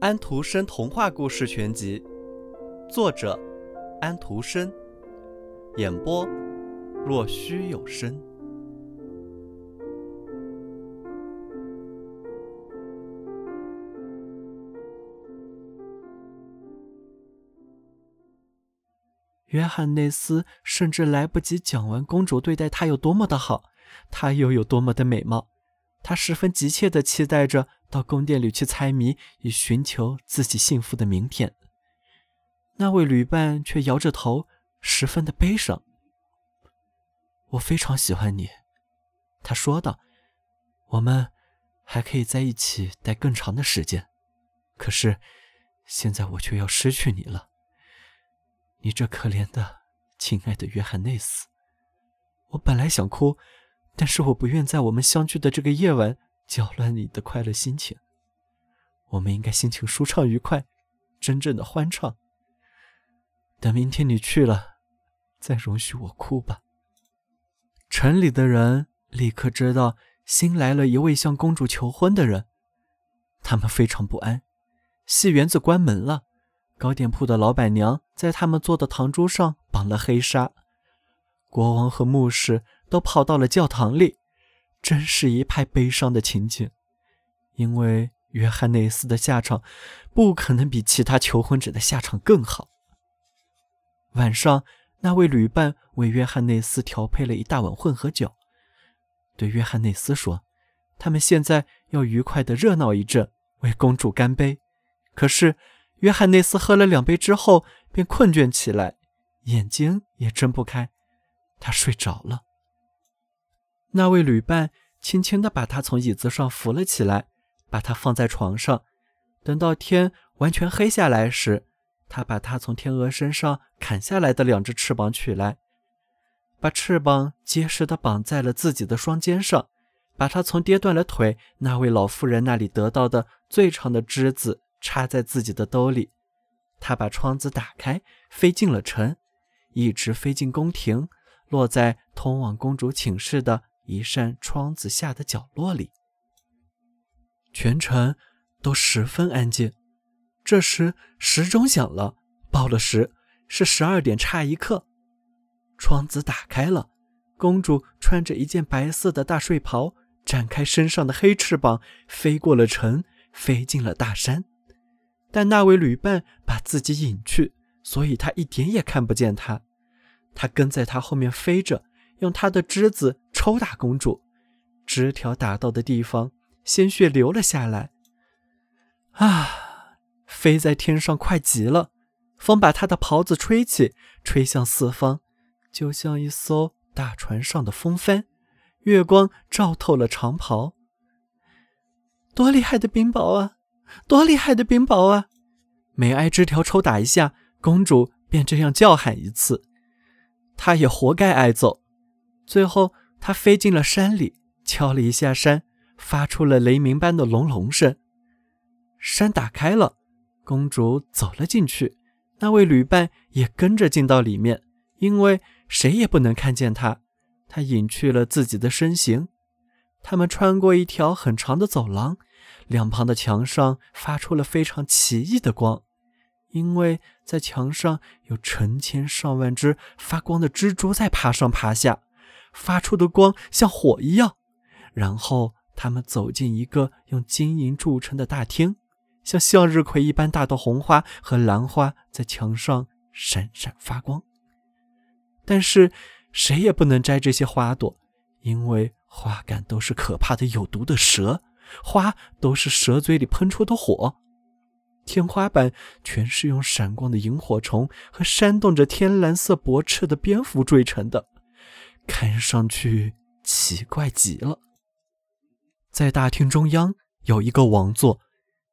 安徒生童话故事全集，作者安徒生，演播若虚有声。约翰内斯甚至来不及讲完公主对待他有多么的好，她又有多么的美貌，他十分急切地期待着。到宫殿里去猜谜，以寻求自己幸福的明天。那位旅伴却摇着头，十分的悲伤。我非常喜欢你，他说道。我们还可以在一起待更长的时间。可是，现在我却要失去你了。你这可怜的、亲爱的约翰内斯。我本来想哭，但是我不愿在我们相聚的这个夜晚。搅乱你的快乐心情。我们应该心情舒畅愉快，真正的欢畅。等明天你去了，再容许我哭吧。城里的人立刻知道新来了一位向公主求婚的人，他们非常不安。戏园子关门了，糕点铺的老板娘在他们做的糖珠上绑了黑纱，国王和牧师都跑到了教堂里。真是一派悲伤的情景，因为约翰内斯的下场不可能比其他求婚者的下场更好。晚上，那位旅伴为约翰内斯调配了一大碗混合酒，对约翰内斯说：“他们现在要愉快的热闹一阵，为公主干杯。”可是，约翰内斯喝了两杯之后便困倦起来，眼睛也睁不开，他睡着了。那位旅伴轻轻地把他从椅子上扶了起来，把他放在床上。等到天完全黑下来时，他把他从天鹅身上砍下来的两只翅膀取来，把翅膀结实地绑在了自己的双肩上，把他从跌断了腿那位老妇人那里得到的最长的枝子插在自己的兜里。他把窗子打开，飞进了城，一直飞进宫廷，落在通往公主寝室的。一扇窗子下的角落里，全程都十分安静。这时时钟响了，报了时，是十二点差一刻。窗子打开了，公主穿着一件白色的大睡袍，展开身上的黑翅膀，飞过了城，飞进了大山。但那位旅伴把自己隐去，所以他一点也看不见他。他跟在他后面飞着。用他的枝子抽打公主，枝条打到的地方，鲜血流了下来。啊，飞在天上快极了，风把他的袍子吹起，吹向四方，就像一艘大船上的风帆。月光照透了长袍。多厉害的冰雹啊！多厉害的冰雹啊！每挨枝条抽打一下，公主便这样叫喊一次。她也活该挨揍。最后，他飞进了山里，敲了一下山，发出了雷鸣般的隆隆声。山打开了，公主走了进去，那位旅伴也跟着进到里面，因为谁也不能看见他，他隐去了自己的身形。他们穿过一条很长的走廊，两旁的墙上发出了非常奇异的光，因为在墙上有成千上万只发光的蜘蛛在爬上爬下。发出的光像火一样，然后他们走进一个用金银铸成的大厅，像向日葵一般大的红花和兰花在墙上闪闪发光。但是谁也不能摘这些花朵，因为花杆都是可怕的有毒的蛇，花都是蛇嘴里喷出的火。天花板全是用闪光的萤火虫和扇动着天蓝色薄翅的蝙蝠缀成的。看上去奇怪极了。在大厅中央有一个王座，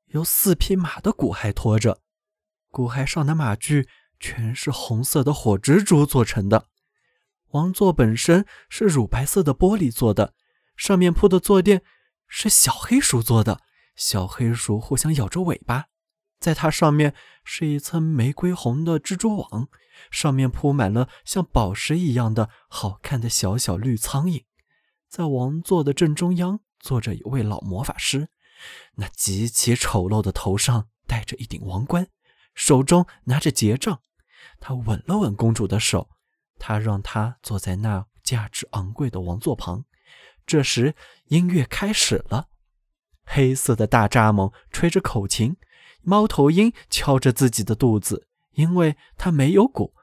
由四匹马的骨骸拖着，骨骸上的马具全是红色的火蜘蛛做成的。王座本身是乳白色的玻璃做的，上面铺的坐垫是小黑鼠做的，小黑鼠互相咬着尾巴。在它上面是一层玫瑰红的蜘蛛网，上面铺满了像宝石一样的好看的小小绿苍蝇。在王座的正中央坐着一位老魔法师，那极其丑陋的头上戴着一顶王冠，手中拿着结杖。他吻了吻公主的手，他让她坐在那价值昂贵的王座旁。这时，音乐开始了，黑色的大蚱蜢吹着口琴，猫头鹰敲着自己的肚子，因为它没有鼓。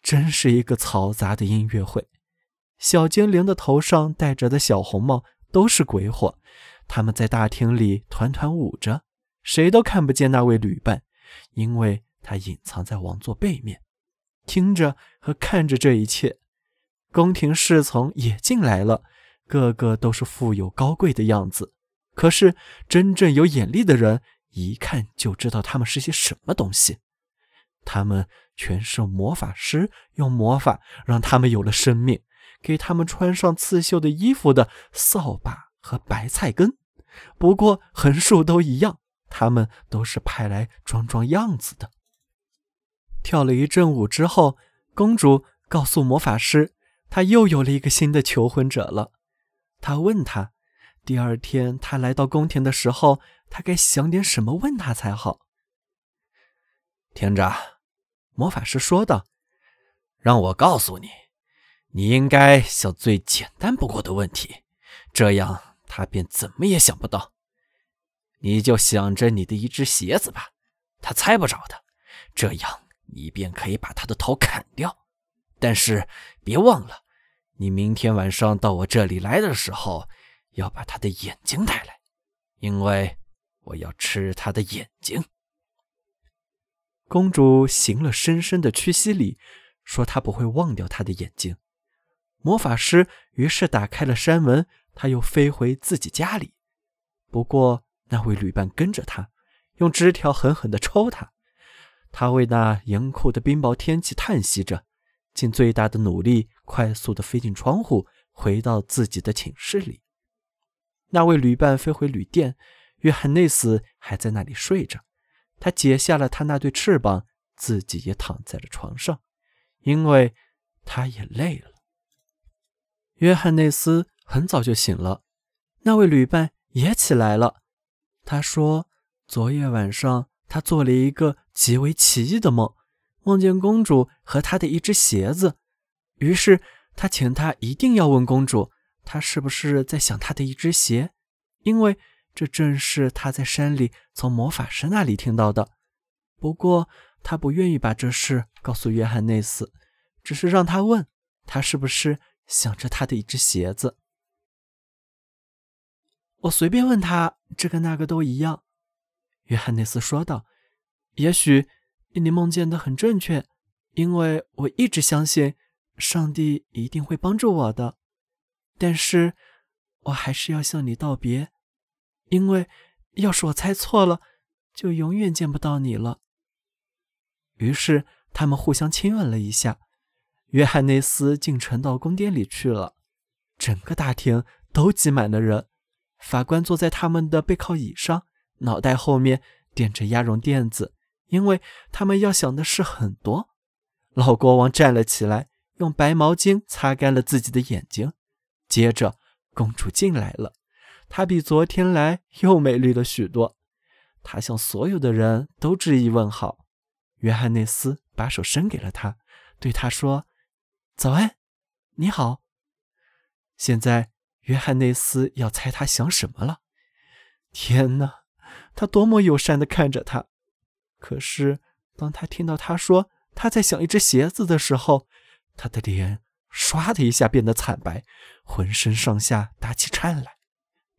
真是一个嘈杂的音乐会。小精灵的头上戴着的小红帽都是鬼火，他们在大厅里团团舞着，谁都看不见那位旅伴，因为他隐藏在王座背面，听着和看着这一切。宫廷侍从也进来了。个个都是富有高贵的样子，可是真正有眼力的人一看就知道他们是些什么东西。他们全是魔法师用魔法让他们有了生命，给他们穿上刺绣的衣服的扫把和白菜根。不过横竖都一样，他们都是派来装装样子的。跳了一阵舞之后，公主告诉魔法师，她又有了一个新的求婚者了。她问他，第二天他来到宫廷的时候，他该想点什么问他才好。听着，魔法师说道：“让我告诉你，你应该想最简单不过的问题，这样他便怎么也想不到。你就想着你的一只鞋子吧，他猜不着的，这样你便可以把他的头砍掉。但是别忘了。”你明天晚上到我这里来的时候，要把他的眼睛带来，因为我要吃他的眼睛。公主行了深深的屈膝礼，说她不会忘掉他的眼睛。魔法师于是打开了山门，他又飞回自己家里。不过那位旅伴跟着他，用枝条狠狠地抽他。他为那严酷的冰雹天气叹息着。尽最大的努力，快速地飞进窗户，回到自己的寝室里。那位旅伴飞回旅店，约翰内斯还在那里睡着。他解下了他那对翅膀，自己也躺在了床上，因为他也累了。约翰内斯很早就醒了，那位旅伴也起来了。他说：“昨夜晚上，他做了一个极为奇异的梦。”梦见公主和她的一只鞋子，于是他请她一定要问公主，他是不是在想他的一只鞋，因为这正是他在山里从魔法师那里听到的。不过他不愿意把这事告诉约翰内斯，只是让他问他是不是想着他的一只鞋子。我随便问他，这个那个都一样。约翰内斯说道：“也许。”你梦见的很正确，因为我一直相信上帝一定会帮助我的。但是，我还是要向你道别，因为要是我猜错了，就永远见不到你了。于是，他们互相亲吻了一下。约翰内斯进城到宫殿里去了，整个大厅都挤满了人。法官坐在他们的背靠椅上，脑袋后面垫着鸭绒垫子。因为他们要想的事很多，老国王站了起来，用白毛巾擦干了自己的眼睛。接着，公主进来了，她比昨天来又美丽了许多。她向所有的人都致意问好。约翰内斯把手伸给了她，对她说：“早安，你好。”现在，约翰内斯要猜他想什么了。天哪，他多么友善地看着他！可是，当他听到他说他在想一只鞋子的时候，他的脸唰的一下变得惨白，浑身上下打起颤来。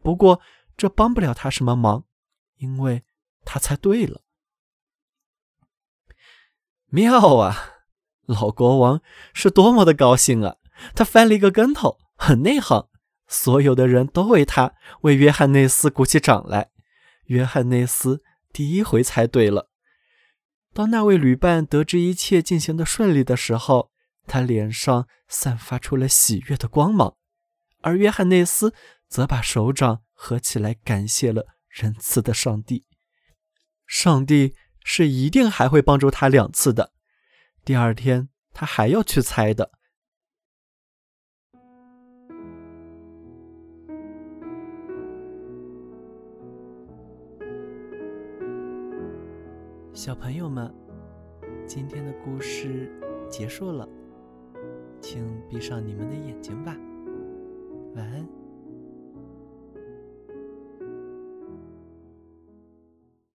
不过，这帮不了他什么忙，因为他猜对了。妙啊！老国王是多么的高兴啊！他翻了一个跟头，很内行。所有的人都为他为约翰内斯鼓起掌来。约翰内斯第一回猜对了。当那位旅伴得知一切进行的顺利的时候，他脸上散发出了喜悦的光芒而约翰内斯则把手掌合起来感谢了仁慈的上帝。上帝是一定还会帮助他两次的第二天他还要去猜的。小朋友们今天的故事结束了。请闭上你们的眼睛吧，晚安。